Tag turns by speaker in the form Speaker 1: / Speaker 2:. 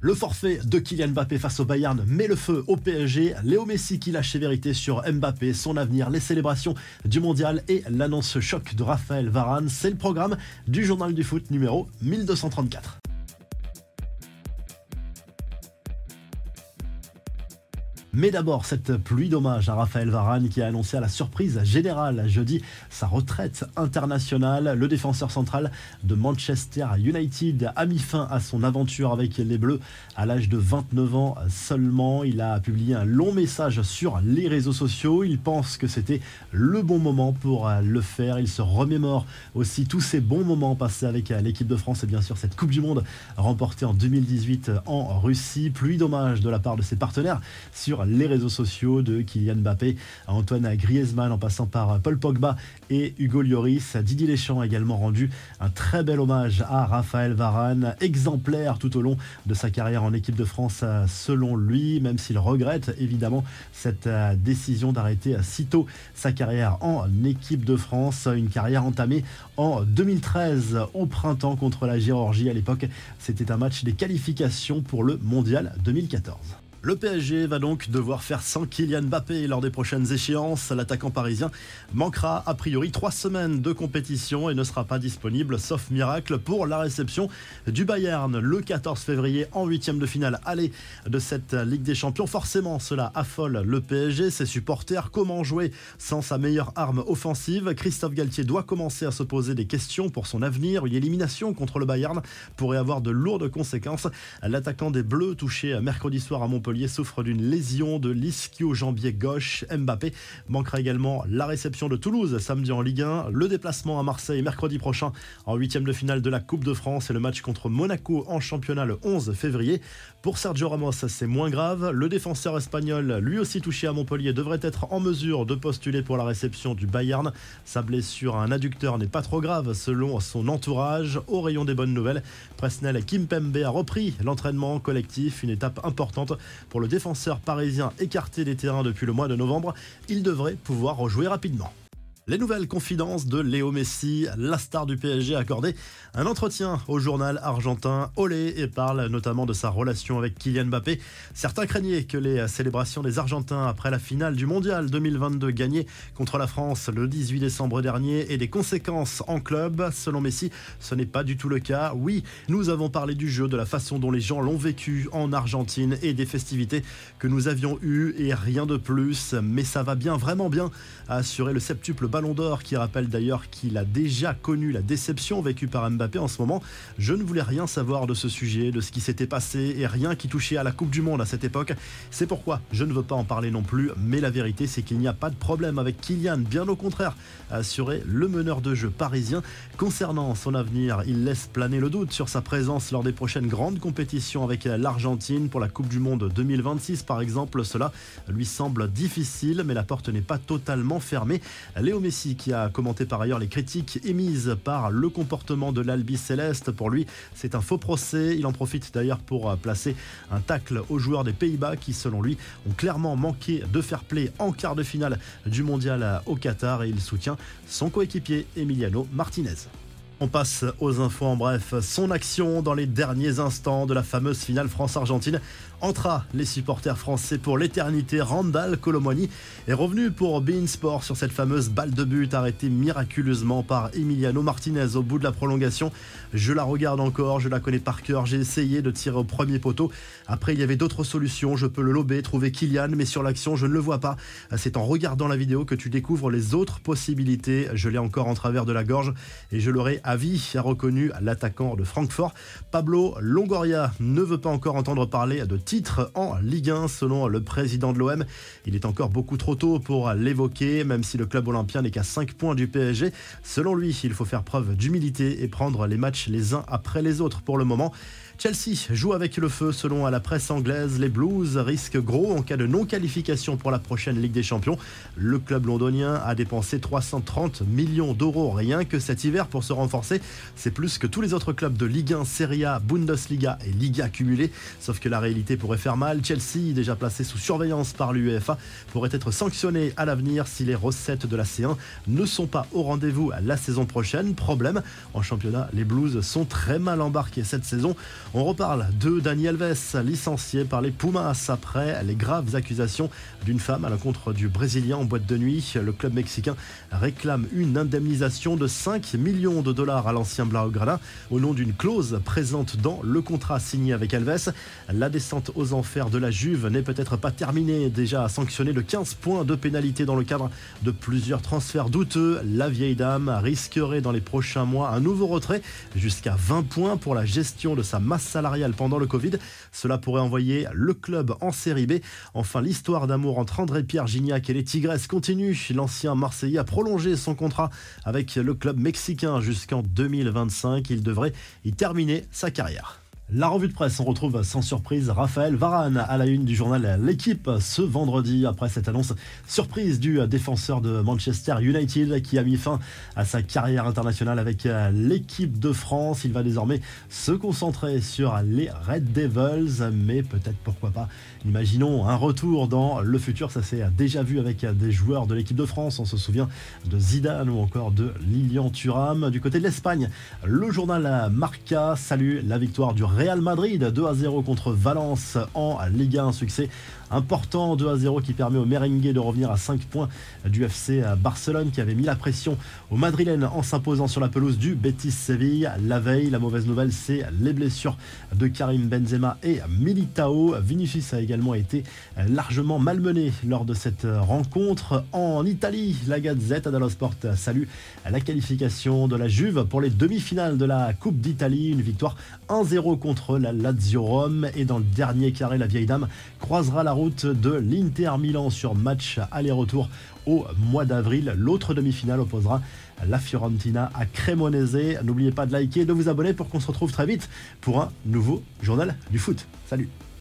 Speaker 1: Le forfait de Kylian Mbappé face au Bayern met le feu au PSG. Léo Messi qui lâche ses vérités sur Mbappé, son avenir, les célébrations du mondial et l'annonce choc de Raphaël Varane. C'est le programme du journal du foot numéro 1234. Mais d'abord, cette pluie d'hommage à Raphaël Varane qui a annoncé à la surprise générale jeudi sa retraite internationale. Le défenseur central de Manchester United a mis fin à son aventure avec les Bleus à l'âge de 29 ans seulement. Il a publié un long message sur les réseaux sociaux. Il pense que c'était le bon moment pour le faire. Il se remémore aussi tous ces bons moments passés avec l'équipe de France et bien sûr cette Coupe du Monde remportée en 2018 en Russie. Pluie d'hommage de la part de ses partenaires sur les réseaux sociaux de Kylian Mbappé à Antoine Griezmann en passant par Paul Pogba et Hugo Lloris. Didier Deschamps a également rendu un très bel hommage à Raphaël Varane, exemplaire tout au long de sa carrière en équipe de France selon lui, même s'il regrette évidemment cette euh, décision d'arrêter sitôt sa carrière en équipe de France, une carrière entamée en 2013 au printemps contre la Géorgie. À l'époque, c'était un match des qualifications pour le Mondial 2014. Le PSG va donc devoir faire sans Kylian Mbappé lors des prochaines échéances. L'attaquant parisien manquera a priori trois semaines de compétition et ne sera pas disponible, sauf miracle, pour la réception du Bayern le 14 février en huitième de finale aller de cette Ligue des Champions. Forcément, cela affole le PSG, ses supporters. Comment jouer sans sa meilleure arme offensive? Christophe Galtier doit commencer à se poser des questions pour son avenir. Une élimination contre le Bayern pourrait avoir de lourdes conséquences. L'attaquant des Bleus, touché mercredi soir à Montpellier, souffre d'une lésion de l'ischio-jambier gauche. Mbappé manquera également la réception de Toulouse samedi en Ligue 1, le déplacement à Marseille mercredi prochain en huitième de finale de la Coupe de France et le match contre Monaco en championnat le 11 février. Pour Sergio Ramos, c'est moins grave. Le défenseur espagnol, lui aussi touché à Montpellier, devrait être en mesure de postuler pour la réception du Bayern. Sa blessure à un adducteur n'est pas trop grave selon son entourage. Au rayon des bonnes nouvelles, Presnel Kimpembe a repris l'entraînement collectif, une étape importante pour le défenseur parisien écarté des terrains depuis le mois de novembre. Il devrait pouvoir rejouer rapidement. Les nouvelles confidences de Léo Messi, la star du PSG, a accordé un entretien au journal argentin Olé et parle notamment de sa relation avec Kylian Mbappé. Certains craignaient que les célébrations des Argentins après la finale du Mondial 2022 gagnée contre la France le 18 décembre dernier aient des conséquences en club. Selon Messi, ce n'est pas du tout le cas. Oui, nous avons parlé du jeu, de la façon dont les gens l'ont vécu en Argentine et des festivités que nous avions eues et rien de plus. Mais ça va bien, vraiment bien, a assuré le septuple Ballon qui rappelle d'ailleurs qu'il a déjà connu la déception vécue par Mbappé en ce moment. Je ne voulais rien savoir de ce sujet, de ce qui s'était passé et rien qui touchait à la Coupe du Monde à cette époque. C'est pourquoi je ne veux pas en parler non plus, mais la vérité c'est qu'il n'y a pas de problème avec Kylian, bien au contraire, a assuré le meneur de jeu parisien. Concernant son avenir, il laisse planer le doute sur sa présence lors des prochaines grandes compétitions avec l'Argentine pour la Coupe du Monde 2026 par exemple. Cela lui semble difficile, mais la porte n'est pas totalement fermée. Léo Messi qui a commenté par ailleurs les critiques émises par le comportement de l'Albi Céleste. Pour lui, c'est un faux procès. Il en profite d'ailleurs pour placer un tacle aux joueurs des Pays-Bas qui, selon lui, ont clairement manqué de fair play en quart de finale du mondial au Qatar et il soutient son coéquipier Emiliano Martinez. On passe aux infos en bref. Son action dans les derniers instants de la fameuse finale France-Argentine entra les supporters français pour l'éternité. Randall Colomwani est revenu pour Bein Sport sur cette fameuse balle de but arrêtée miraculeusement par Emiliano Martinez au bout de la prolongation. Je la regarde encore, je la connais par cœur. J'ai essayé de tirer au premier poteau. Après, il y avait d'autres solutions. Je peux le lober, trouver Kylian, mais sur l'action, je ne le vois pas. C'est en regardant la vidéo que tu découvres les autres possibilités. Je l'ai encore en travers de la gorge et je l'aurai à vie, a reconnu l'attaquant de Francfort. Pablo Longoria ne veut pas encore entendre parler de titre en Ligue 1 selon le président de l'OM. Il est encore beaucoup trop tôt pour l'évoquer, même si le club olympien n'est qu'à 5 points du PSG. Selon lui, il faut faire preuve d'humilité et prendre les matchs les uns après les autres pour le moment. Chelsea joue avec le feu selon la presse anglaise. Les Blues risquent gros en cas de non-qualification pour la prochaine Ligue des Champions. Le club londonien a dépensé 330 millions d'euros rien que cet hiver pour se renforcer. C'est plus que tous les autres clubs de Ligue 1, Serie A, Bundesliga et Liga cumulés. Sauf que la réalité pourrait faire mal. Chelsea, déjà placé sous surveillance par l'UEFA, pourrait être sanctionné à l'avenir si les recettes de la C1 ne sont pas au rendez-vous la saison prochaine. Problème, en championnat, les Blues sont très mal embarqués cette saison. On reparle de Dani Alves, licencié par les Pumas après les graves accusations d'une femme à l'encontre du Brésilien en boîte de nuit. Le club mexicain réclame une indemnisation de 5 millions de dollars à l'ancien Blaugrana au nom d'une clause présente dans le contrat signé avec Alves. La descente aux enfers de la Juve n'est peut-être pas terminée, déjà à sanctionner de 15 points de pénalité dans le cadre de plusieurs transferts douteux. La vieille dame risquerait dans les prochains mois un nouveau retrait jusqu'à 20 points pour la gestion de sa masse salariale pendant le Covid. Cela pourrait envoyer le club en série B. Enfin, l'histoire d'amour entre André-Pierre Gignac et les Tigresses continue. L'ancien Marseillais a prolongé son contrat avec le club mexicain jusqu'en 2025. Il devrait y terminer sa carrière. La revue de presse, on retrouve sans surprise Raphaël Varane à la une du journal L'équipe ce vendredi après cette annonce surprise du défenseur de Manchester United qui a mis fin à sa carrière internationale avec l'équipe de France. Il va désormais se concentrer sur les Red Devils, mais peut-être pourquoi pas, imaginons un retour dans le futur. Ça s'est déjà vu avec des joueurs de l'équipe de France. On se souvient de Zidane ou encore de Lilian Thuram. Du côté de l'Espagne, le journal Marca salue la victoire du Real Madrid 2 à 0 contre Valence en Liga 1 succès important 2 à 0 qui permet au merengue de revenir à 5 points du FC Barcelone qui avait mis la pression aux Madrilènes en s'imposant sur la pelouse du Betis Séville. La veille, la mauvaise nouvelle, c'est les blessures de Karim Benzema et Militao. Vinicius a également été largement malmené lors de cette rencontre. En Italie, la Gazette dello Sport salue la qualification de la Juve pour les demi-finales de la Coupe d'Italie. Une victoire 1-0 contre la Lazio Rome. Et dans le dernier carré, la vieille dame croisera la de l'Inter Milan sur match aller-retour au mois d'avril. L'autre demi-finale opposera la Fiorentina à Cremonese. N'oubliez pas de liker et de vous abonner pour qu'on se retrouve très vite pour un nouveau journal du foot. Salut